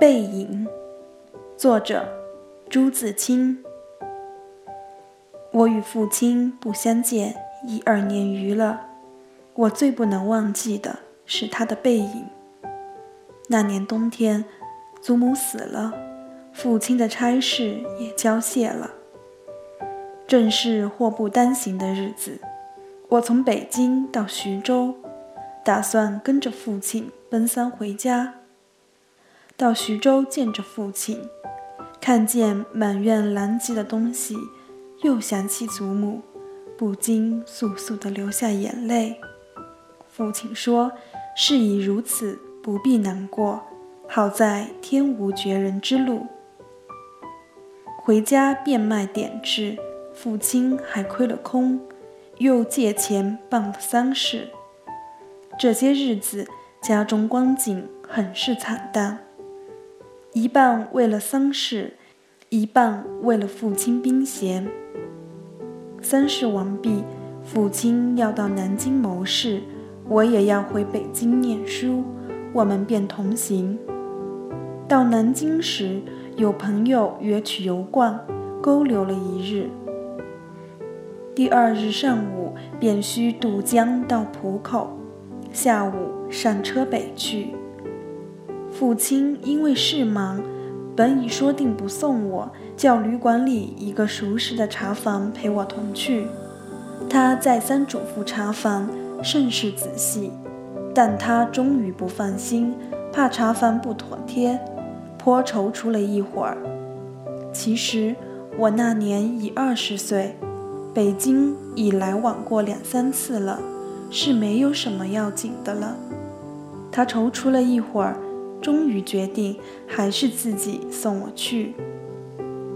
背影，作者朱自清。我与父亲不相见已二年余了，我最不能忘记的是他的背影。那年冬天，祖母死了，父亲的差事也交卸了，正是祸不单行的日子。我从北京到徐州，打算跟着父亲奔丧回家。到徐州见着父亲，看见满院狼藉的东西，又想起祖母，不禁簌簌地流下眼泪。父亲说：“事已如此，不必难过。好在天无绝人之路。”回家变卖点痣，父亲还亏了空，又借钱办了丧事。这些日子，家中光景很是惨淡。一半为了丧事，一半为了父亲兵衔。丧事完毕，父亲要到南京谋事，我也要回北京念书，我们便同行。到南京时，有朋友约去游逛，勾留了一日。第二日上午便须渡江到浦口，下午上车北去。父亲因为事忙，本已说定不送我，叫旅馆里一个熟识的茶房陪我同去。他再三嘱咐茶房甚是仔细，但他终于不放心，怕茶房不妥帖，颇踌躇了一会儿。其实我那年已二十岁，北京已来往过两三次了，是没有什么要紧的了。他踌躇了一会儿。终于决定还是自己送我去。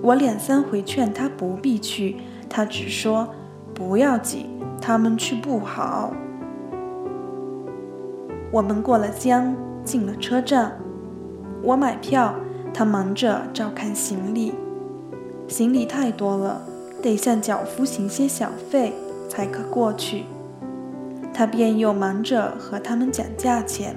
我两三回劝他不必去，他只说不要紧，他们去不好。我们过了江，进了车站，我买票，他忙着照看行李。行李太多了，得向脚夫行些小费才可过去。他便又忙着和他们讲价钱。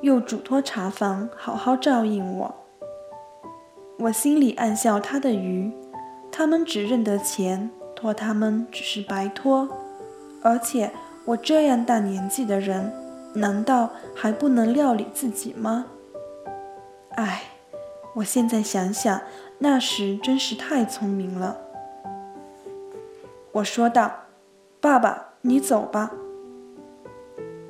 又嘱托茶房好好照应我，我心里暗笑他的愚，他们只认得钱，托他们只是白托，而且我这样大年纪的人，难道还不能料理自己吗？唉，我现在想想，那时真是太聪明了。我说道：“爸爸，你走吧。”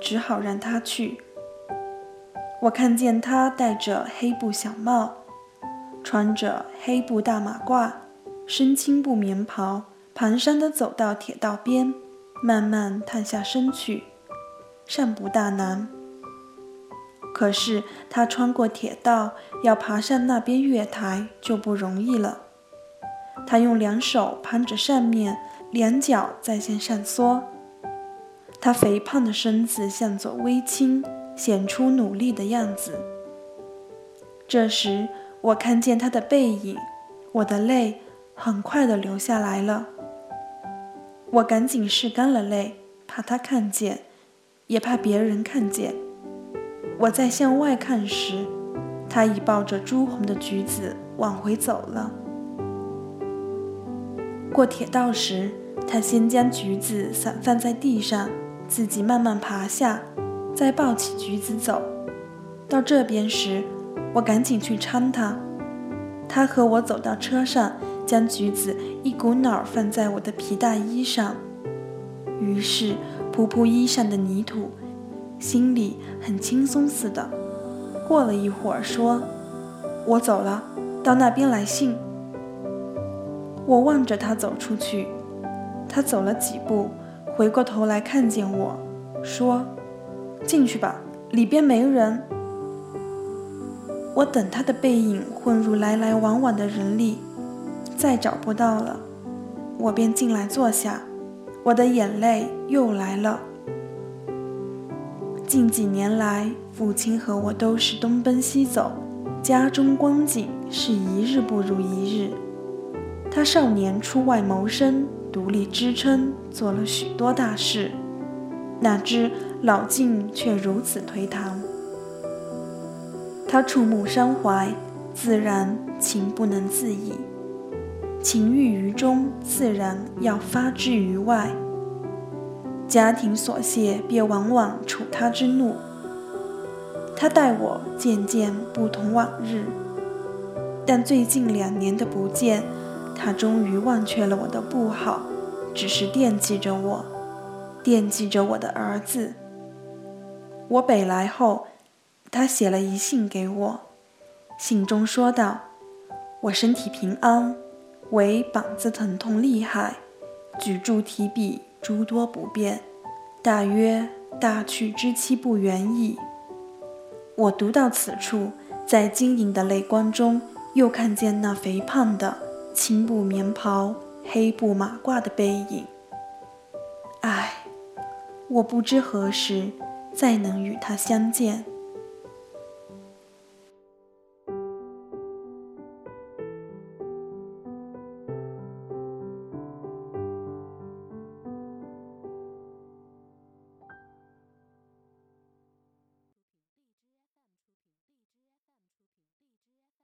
只好让他去。我看见他戴着黑布小帽，穿着黑布大马褂，身青布棉袍，蹒跚地走到铁道边，慢慢探下身去，尚不大难。可是他穿过铁道，要爬上那边月台就不容易了。他用两手攀着上面，两脚在向上缩。他肥胖的身子向左微倾，显出努力的样子。这时，我看见他的背影，我的泪很快地流下来了。我赶紧拭干了泪，怕他看见，也怕别人看见。我在向外看时，他已抱着朱红的橘子往回走了。过铁道时，他先将橘子散放在地上。自己慢慢爬下，再抱起橘子走。到这边时，我赶紧去搀他，他和我走到车上，将橘子一股脑放在我的皮大衣上，于是扑扑衣上的泥土，心里很轻松似的。过了一会儿，说：“我走了，到那边来信。”我望着他走出去，他走了几步，回过头来看见我，说：“进去吧，里边没人。”我等他的背影混入来来往往的人里，再找不到了，我便进来坐下。我的眼泪又来了。近几年来，父亲和我都是东奔西走，家中光景是一日不如一日。他少年出外谋生，独立支撑，做了许多大事，哪知老境却如此颓唐。他触目伤怀，自然情不能自已。情郁于中，自然要发之于外。家庭琐屑，便往往触他之怒。他待我渐渐不同往日，但最近两年的不见，他终于忘却了我的不好，只是惦记着我，惦记着我的儿子。我北来后。他写了一信给我，信中说道：“我身体平安，唯膀子疼痛厉害，举箸提笔诸多不便，大约大去之期不远矣。”我读到此处，在晶莹的泪光中，又看见那肥胖的青布棉袍、黑布马褂的背影。唉，我不知何时再能与他相见。